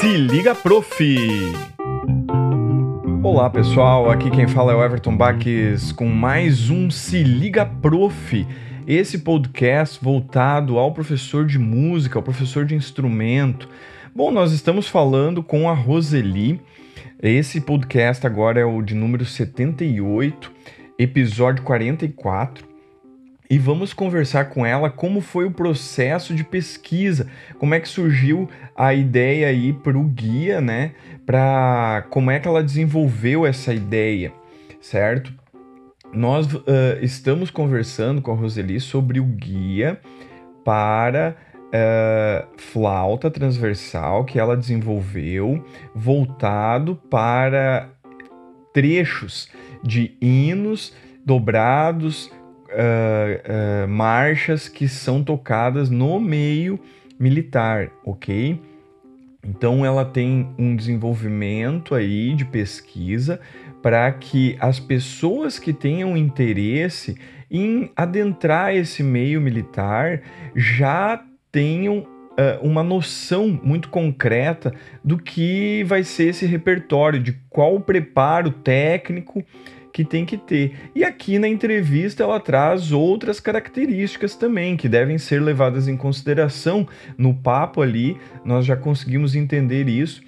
Se liga, prof! Olá pessoal, aqui quem fala é o Everton Baques com mais um Se Liga Prof. Esse podcast voltado ao professor de música, ao professor de instrumento. Bom, nós estamos falando com a Roseli. Esse podcast agora é o de número 78, episódio 44 e vamos conversar com ela como foi o processo de pesquisa, como é que surgiu a ideia aí para o guia, né? Para como é que ela desenvolveu essa ideia, certo? Nós uh, estamos conversando com a Roseli sobre o guia para uh, flauta transversal que ela desenvolveu, voltado para trechos de hinos dobrados uh, uh, marchas que são tocadas no meio militar, ok? Então ela tem um desenvolvimento aí de pesquisa para que as pessoas que tenham interesse em adentrar esse meio militar já tenham uh, uma noção muito concreta do que vai ser esse repertório, de qual preparo técnico que tem que ter. E aqui na entrevista ela traz outras características também que devem ser levadas em consideração. No papo ali, nós já conseguimos entender isso,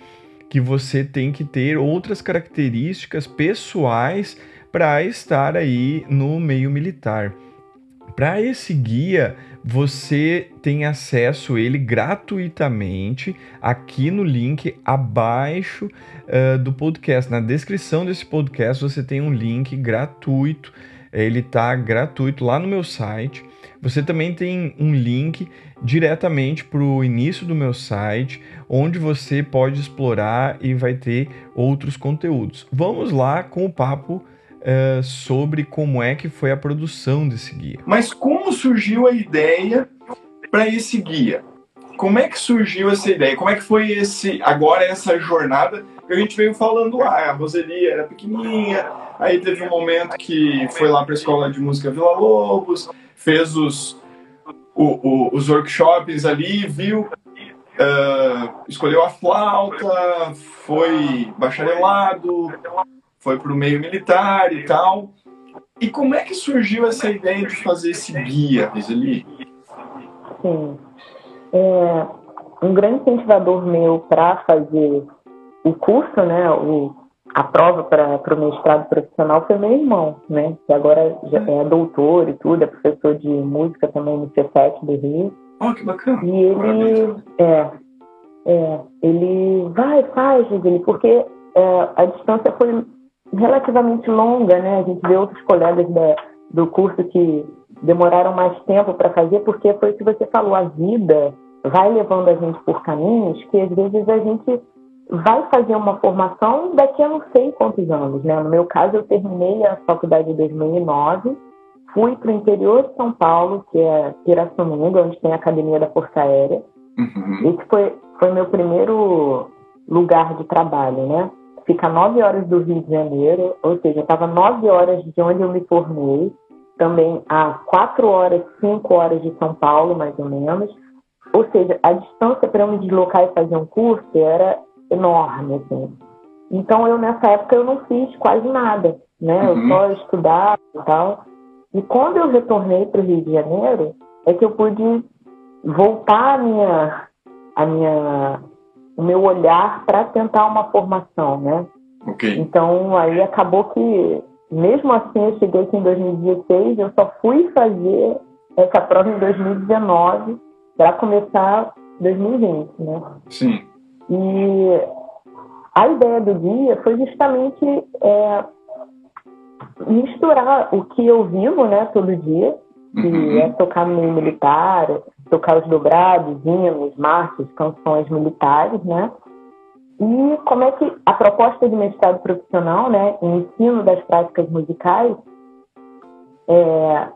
que você tem que ter outras características pessoais para estar aí no meio militar. Para esse guia, você tem acesso ele gratuitamente aqui no link abaixo uh, do podcast. Na descrição desse podcast você tem um link gratuito. Ele está gratuito lá no meu site. Você também tem um link diretamente para o início do meu site, onde você pode explorar e vai ter outros conteúdos. Vamos lá com o papo uh, sobre como é que foi a produção desse guia. Mas como surgiu a ideia para esse guia? Como é que surgiu essa ideia? Como é que foi esse agora essa jornada que a gente veio falando lá? A Roseli era pequenininha, aí teve um momento que foi lá para a escola de música Vila Lobos, fez os o, o, os workshops ali, viu Uh, escolheu a flauta, foi bacharelado, foi para o meio militar e tal. E como é que surgiu essa ideia de fazer esse guia, Roseli? Sim. É, um grande incentivador meu para fazer o curso, né, o, a prova para o mestrado profissional foi meu irmão, né, que agora já é doutor e tudo, é professor de música também no Cefet do Rio. Oh, que bacana. E ele, é, é, ele vai, faz, ele, porque é, a distância foi relativamente longa, né? A gente vê outros colegas da, do curso que demoraram mais tempo para fazer, porque foi o que você falou, a vida vai levando a gente por caminhos que às vezes a gente vai fazer uma formação daqui a não sei quantos anos, né? No meu caso, eu terminei a faculdade em 2009, fui para o interior de São Paulo, que é Pirassununga, onde tem a Academia da Força Aérea. Uhum. Esse foi, foi meu primeiro lugar de trabalho, né? Fica nove horas do Rio de Janeiro, ou seja, estava nove horas de onde eu me formei, também a quatro horas, cinco horas de São Paulo, mais ou menos. Ou seja, a distância para eu me deslocar e fazer um curso era enorme, assim. Então, eu nessa época eu não fiz quase nada, né? Eu uhum. só estudava e tal. E quando eu retornei para o Rio de Janeiro, é que eu pude voltar a minha, a minha o meu olhar para tentar uma formação, né? Okay. Então, aí acabou que, mesmo assim, eu cheguei aqui em 2016, eu só fui fazer essa prova em 2019 para começar 2020, né? Sim. E a ideia do guia foi justamente é, misturar o que eu vivo, né, todo dia, que uhum. é tocar no meio militar, tocar os dobrados, hinos, marchas, canções militares, né? E como é que a proposta de mestrado profissional, né, em ensino das práticas musicais, é,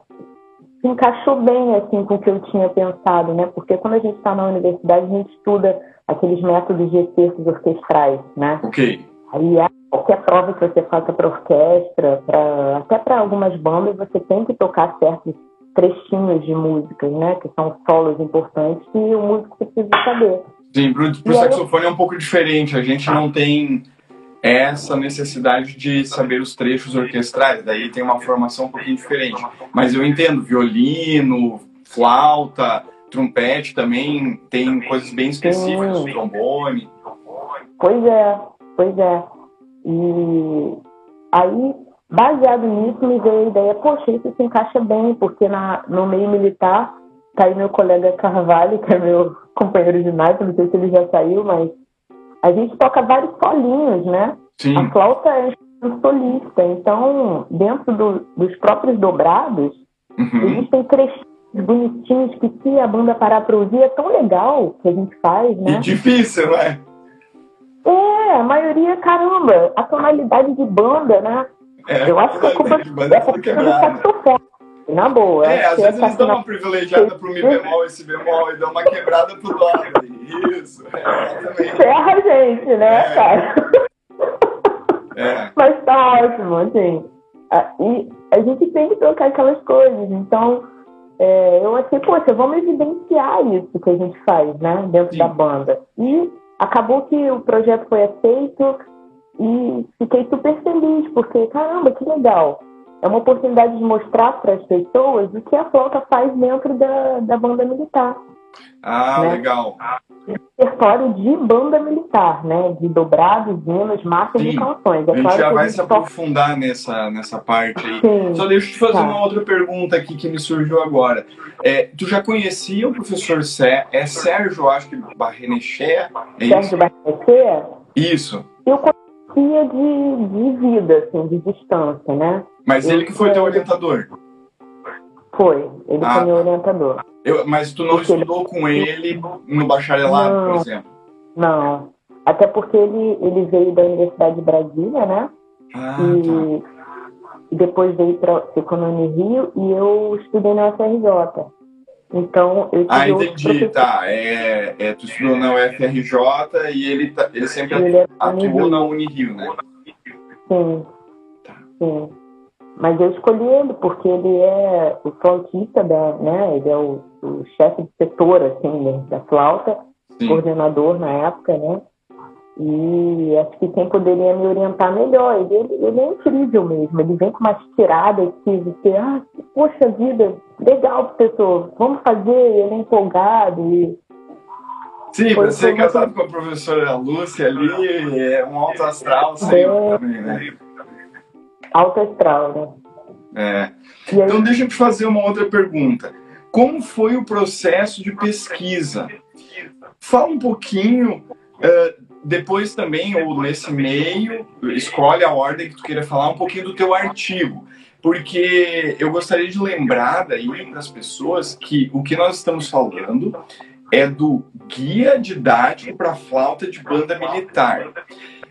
se encaixou bem assim com o que eu tinha pensado, né? Porque quando a gente está na universidade a gente estuda aqueles métodos de exercícios orquestrais, né? Ok. Aí é qualquer prova que você faça para orquestra, para até para algumas bandas você tem que tocar certos trechinhos de músicas, né? Que são solos importantes que o músico precisa saber. Sim, para o saxofone eu... é um pouco diferente. A gente não tem essa necessidade de saber os trechos orquestrais. Daí tem uma formação um pouquinho diferente. Mas eu entendo, violino, flauta, trompete também tem coisas bem específicas, Sim. trombone. Pois é, pois é. E aí, baseado nisso, me veio a ideia, poxa, isso se encaixa bem, porque na, no meio militar, tá aí meu colega Carvalho, que é meu companheiro de night, não sei se ele já saiu, mas a gente toca vários solinhos, né? Sim. A flauta é um solista, então, dentro do, dos próprios dobrados, uhum. existem trechinhos bonitinhos que se a banda parar para ouvir é tão legal que a gente faz, né? E difícil, né? É, a maioria, caramba, a tonalidade de banda, né? É, eu acho que a culpa de banda é do saxofone. Na boa. É, às vezes eles dão uma privilegiada pro Mi bemol e Si bemol e dão uma quebrada pro lado. Isso, é. Ferra a gente, né, é. cara? É. Mas tá ótimo, assim. E a gente tem que trocar aquelas coisas. Então, é, eu achei, poxa, vamos evidenciar isso que a gente faz, né, dentro Sim. da banda. E acabou que o projeto foi aceito e fiquei super feliz, porque, caramba, que legal. É uma oportunidade de mostrar para as pessoas o que a flauta faz dentro da, da banda militar. Ah, né? legal. Repertório de banda militar, né? De dobrados, hinos, Sim. e canções. É a gente claro já vai gente se toca- aprofundar nessa, nessa parte aí. Sim. Só deixa eu te fazer Tá. uma outra pergunta aqui que me surgiu agora. É, tu já conhecia o professor Sé, é Sérgio, acho que Barrenechea? É? Sérgio Barreté, Isso. eu de, de vida, assim, de distância, né? Mas ele que foi teu orientador. Foi, ele Ah, foi meu tá. orientador. Eu, mas tu não Porque ele- estudou com ele no bacharelado, por Não. exemplo? Não, até porque ele, ele veio da Universidade de Brasília, né? Ah, e, e depois veio para ficou no Unirio e eu estudei na UFRJ. Então, eu tive tá. Ah, entendi, tá. É, é, tu estudou na UFRJ e ele, tá, ele sempre Ele é atuou na Unirio, né? Sim. Tá. Sim. Mas eu escolhi ele porque ele é o flautista da, né? Ele é o, o chefe de setor, assim, da flauta, Sim. coordenador na época, né? E acho que quem poderia me orientar melhor. Ele, ele é incrível mesmo. Ele vem com umas tiradas que você, ah, poxa vida, legal, professor, vamos fazer. Ele é empolgado e Sim, Foi- você foi casado muito- com a professora Lúcia ali, é um alto astral sempre É. também, né? alto astral, né? É. Aí, Então deixa eu te fazer uma outra pergunta. Como foi o processo de pesquisa? Fala um pouquinho, eh, depois também, ou nesse meio, escolhe a ordem que tu queira falar, um pouquinho do teu artigo. Porque eu gostaria de lembrar daí para as pessoas que o que nós estamos falando é do Guia Didático para Flauta de Banda Militar.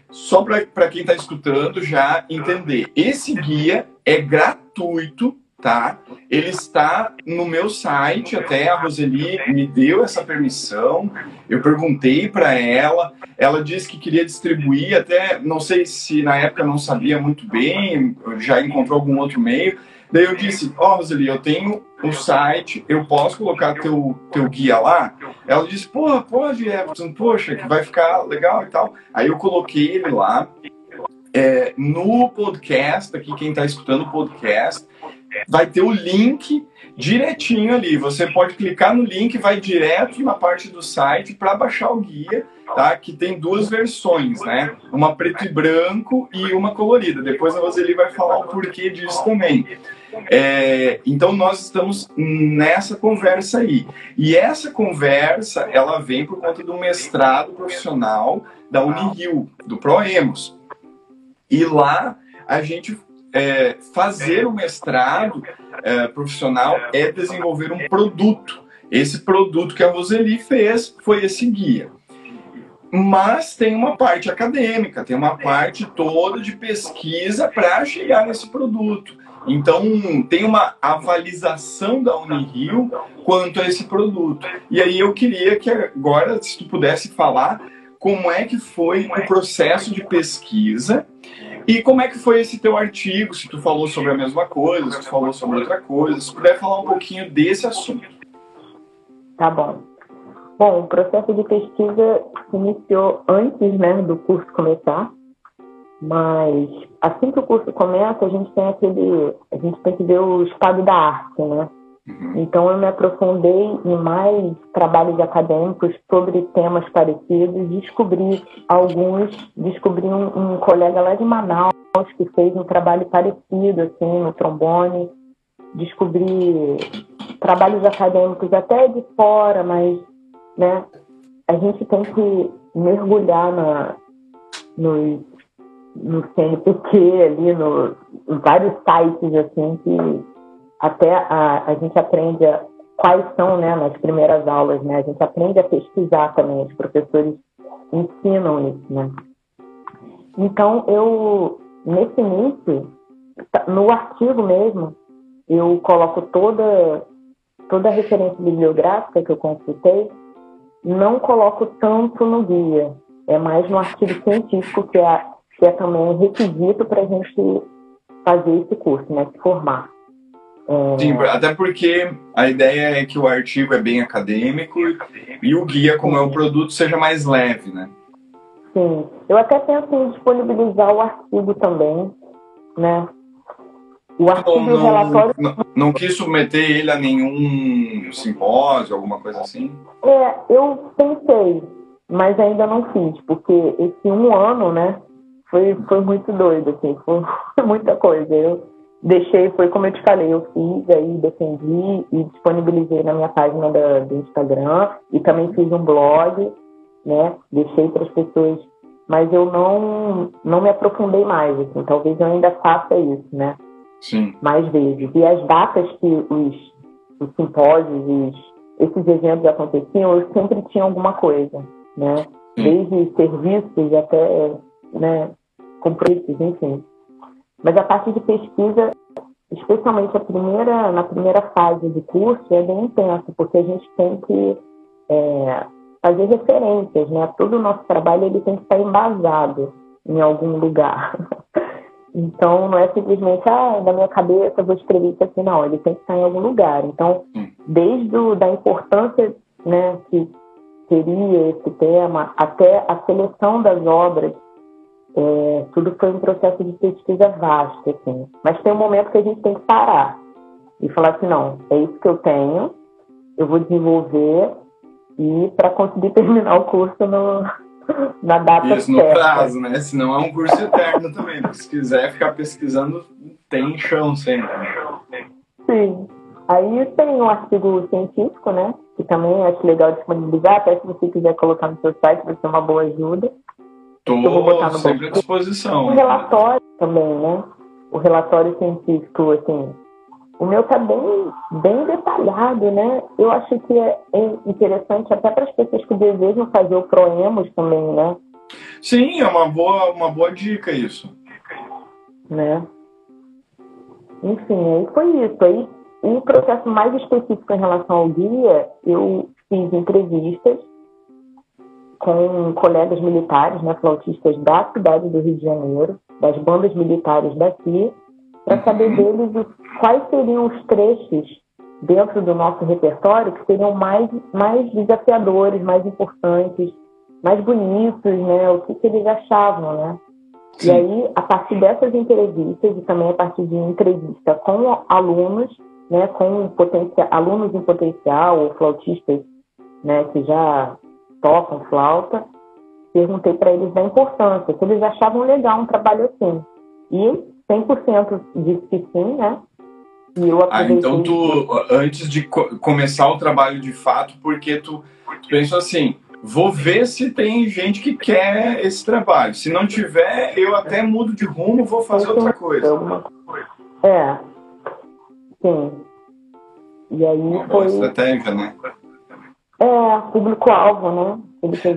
Só para quem está escutando já entender. Esse guia é gratuito, tá? Ele está no meu site, até a Roseli me deu essa permissão. Eu perguntei para ela, ela disse que queria distribuir, até não sei se na época não sabia muito bem, já encontrou algum outro meio. Daí eu disse: Ó, oh, Roseli, eu tenho o site, eu posso colocar teu, teu guia lá? Ela disse: Porra, pode, Everton, poxa, que vai ficar legal e tal. Aí eu coloquei ele lá. É, no podcast, aqui quem está escutando o podcast, vai ter o link direitinho ali. Você pode clicar no link, vai direto na parte do site para baixar o guia, tá? Que tem duas versões, né? Uma preto e branco e uma colorida. Depois a Roseli vai falar o porquê disso também. É, então nós estamos nessa conversa aí. E essa conversa, ela vem por conta do mestrado profissional da Unirio, do Proemos. E lá a gente é, fazer o mestrado é, profissional é desenvolver um produto. Esse produto que a Roseli fez foi esse guia. Mas tem uma parte acadêmica, tem uma parte toda de pesquisa para chegar nesse produto. Então, tem uma avalização da Unirio quanto a esse produto. E aí eu queria que agora, se tu pudesse falar como é que foi o processo de pesquisa e como é que foi esse teu artigo, se tu falou sobre a mesma coisa, se tu falou sobre outra coisa, se puder falar um pouquinho desse assunto. Tá bom. Bom, o processo de pesquisa iniciou antes né, do curso começar, mas assim que o curso começa, a gente tem aquele, a gente tem que ver o estado da arte, né? Uhum. Então eu me aprofundei em mais trabalhos acadêmicos sobre temas parecidos, descobri alguns, descobri um, um colega lá de Manaus que fez um trabalho parecido assim no trombone, descobri trabalhos acadêmicos até de fora, mas né, a gente tem que mergulhar na, no, no CNPq ali, no, em vários sites assim que até a, a gente aprende a, quais são, né, nas primeiras aulas, né, a gente aprende a pesquisar também, os professores ensinam isso, né. Então, eu, nesse início, no artigo mesmo, eu coloco toda, toda a referência bibliográfica que eu consultei, não coloco tanto no guia, é mais no artigo científico, que é, que é também requisito para a gente fazer esse curso, né, se formar. Sim, até porque a ideia é que o artigo é bem acadêmico e o guia, como é um produto, seja mais leve, né? Sim, eu até penso em disponibilizar o artigo também, né? O artigo não, não, relatório... Não, não, quis submeter ele a nenhum simpósio, alguma coisa assim? É, eu pensei, mas ainda não fiz, porque esse um ano, né, foi, foi muito doido, assim, foi muita coisa. Eu deixei, foi como eu te falei, eu fiz, aí defendi e disponibilizei na minha página da, do Instagram e também fiz um blog, né? Deixei para as pessoas, mas eu não, não me aprofundei mais, assim, talvez eu ainda faça isso, né? Sim. Mais vezes. E as datas que os, os simpósios, os, esses eventos aconteciam, eu sempre tinha alguma coisa, né? Desde serviços até, né, compromissos, enfim. Mas a parte de pesquisa, especialmente a primeira, na primeira fase do curso, é bem intensa, porque a gente tem que é, fazer referências, né? Todo o nosso trabalho ele tem que estar embasado em algum lugar. Então, não é simplesmente, ah, na minha cabeça vou escrever isso aqui, não. Ele tem que estar em algum lugar. Então, desde o, da importância né, que teria esse tema, até a seleção das obras é, tudo foi um processo de pesquisa vasto, assim. Mas tem um momento que a gente tem que parar e falar assim, não, é isso que eu tenho, eu vou desenvolver e para conseguir terminar o curso no, na data Isso, no prazo, né? Senão é um curso eterno também. Se quiser ficar pesquisando, tem chão sempre. Sim. Aí tem um artigo científico, né? Que também acho legal disponibilizar, até se você quiser colocar no seu site, vai ser uma boa ajuda. Estou sempre à disposição. O relatório também, né? O relatório científico, assim, o meu tá bem, bem detalhado, né? Eu acho que é, interessante até para as pessoas que desejam fazer o Proemos também, né? Sim, é uma boa, uma boa dica isso. Né? Enfim, aí foi isso. Aí, um processo mais específico em relação ao guia, eu fiz entrevistas com colegas militares, né, flautistas da cidade do Rio de Janeiro, das bandas militares daqui, para saber uhum. deles quais seriam os trechos dentro do nosso repertório que seriam mais, mais desafiadores, mais importantes, mais bonitos, né? O que, que eles achavam, né? Sim. E aí, a partir dessas entrevistas e também a partir de entrevista com alunos, né, com potencial, alunos em potencial ou flautistas, né, que já tocam flauta, perguntei para eles da importância, se eles achavam legal um trabalho assim. E 100% disse que sim, né? E eu ah, então tu, antes de co começar o trabalho de fato, porque tu, pensou assim, vou ver se tem gente que quer esse trabalho. Se não tiver, eu até mudo de rumo, vou fazer outra coisa. É, sim. E aí Uma foi... boa estratégia, né? É, público-alvo, né?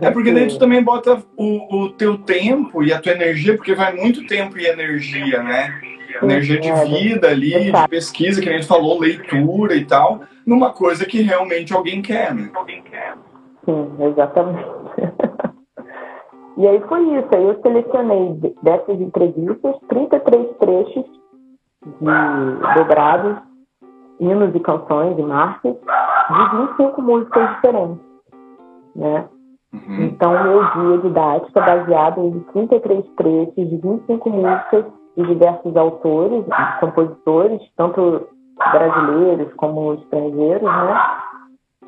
É porque daí tu também bota o, o teu tempo e a tua energia, porque vai muito tempo e energia, né? Energia de é, vida ali, de pesquisa, que a gente falou, leitura e tal, numa coisa que realmente alguém quer, né? Sim, exatamente. e aí foi isso, aí eu selecionei dessas entrevistas 33 trechos de dobrados, hinos e canções e marcas de 25 músicas diferentes. né? Uhum. Então, meu guia didático é baseado em 33 trechos de 25 músicas de diversos autores, compositores, tanto brasileiros como estrangeiros, né?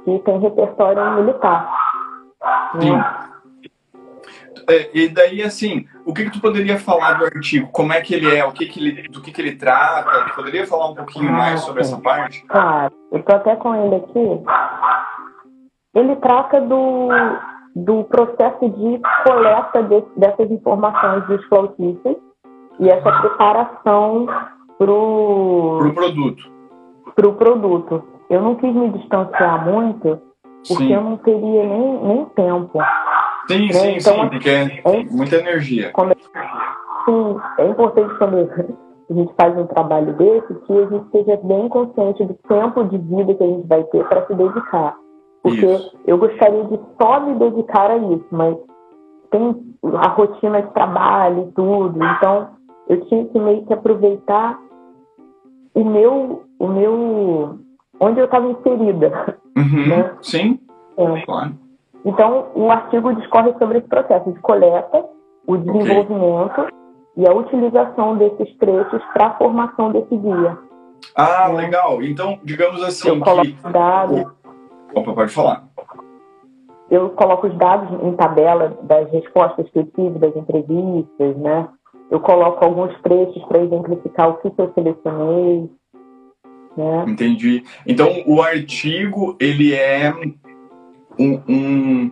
Que tem repertório militar. Sim. Né? É, e daí, assim, o que, que tu poderia falar do artigo? Como é que ele é? O que, que ele, do que, que ele trata? Tu poderia falar um pouquinho ah, mais sobre sim. essa parte? Claro, eu tô até com ele aqui. Ele trata do, do processo de coleta de, dessas informações dos flautistas e essa preparação para o pro produto. Pro produto. Eu não quis me distanciar muito, porque sim. eu não teria nem, nem tempo. Sim, né? sim, então, sim, porque é, é muita energia. Sim, é importante quando a gente faz um trabalho desse que a gente seja bem consciente do tempo de vida que a gente vai ter para se dedicar. Porque isso. eu gostaria de só me dedicar a isso, mas tem a rotina de trabalho e tudo, então eu tinha que meio que aproveitar o meu, o meu, onde eu estava inserida. Uhum, né? Sim, é. claro. Então, o artigo discorre sobre esse processo de coleta, o desenvolvimento okay. e a utilização desses trechos para a formação desse guia. Ah, né? legal. Então, digamos assim. Eu coloco que... dados. Opa, pode falar. Eu coloco os dados em tabela das respostas que eu tive das entrevistas, né? Eu coloco alguns trechos para exemplificar o que, que eu selecionei. Né? Entendi. Então, o artigo, ele é um, um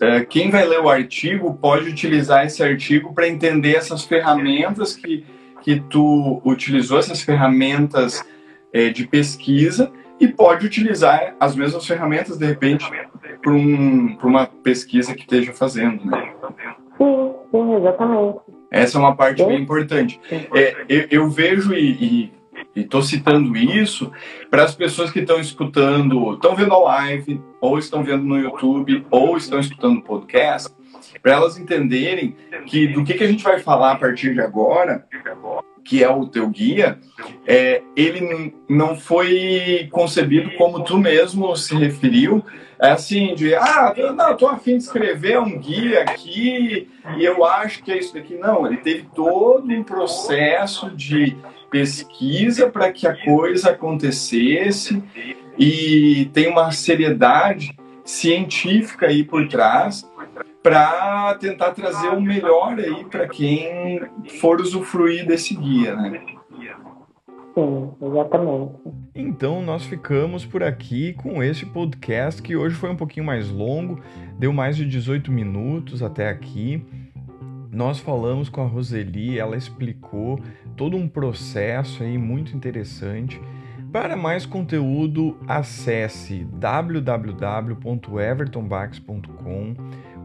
é, quem vai ler o artigo pode utilizar esse artigo para entender essas ferramentas que, que tu utilizou, essas ferramentas é, de pesquisa, e pode utilizar as mesmas ferramentas, de repente, para um, uma pesquisa que esteja fazendo. Né? Sim, sim, exatamente. Essa é uma parte bem importante. É, eu, eu, vejo e, e e estou citando isso para as pessoas que estão escutando, estão vendo a live, ou estão vendo no YouTube, ou estão escutando o podcast, para elas entenderem que do que, que a gente vai falar a partir de agora, que é o teu guia, é, ele não foi concebido como tu mesmo se referiu, é assim, de, ah, não, estou afim de escrever um guia aqui e eu acho que é isso daqui. Não, ele teve todo um processo de pesquisa para que a coisa acontecesse e tem uma seriedade científica aí por trás para tentar trazer o melhor aí para quem for usufruir desse guia, né? Sim, exatamente. Então nós ficamos por aqui com esse podcast que hoje foi um pouquinho mais longo, deu mais de 18 minutos até aqui. Nós falamos com a Roseli, ela explicou todo um processo aí muito interessante. Para mais conteúdo, acesse www.evertonbax.com.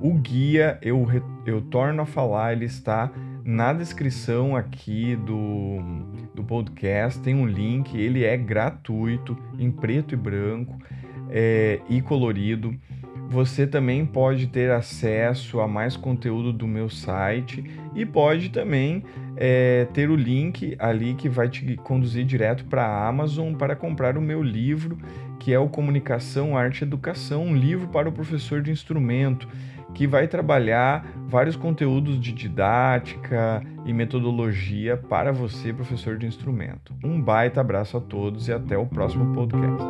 O guia, eu, eu torno a falar, ele está na descrição aqui do, do podcast. Tem um link, ele é gratuito, em preto e branco é, e colorido. Você também pode ter acesso a mais conteúdo do meu site e pode também é, ter o link ali que vai te conduzir direto para a Amazon para comprar o meu livro, que é o Comunicação, Arte e Educação, um livro para o professor de instrumento, que vai trabalhar vários conteúdos de didática e metodologia para você, professor de instrumento. Um baita abraço a todos e até o próximo podcast.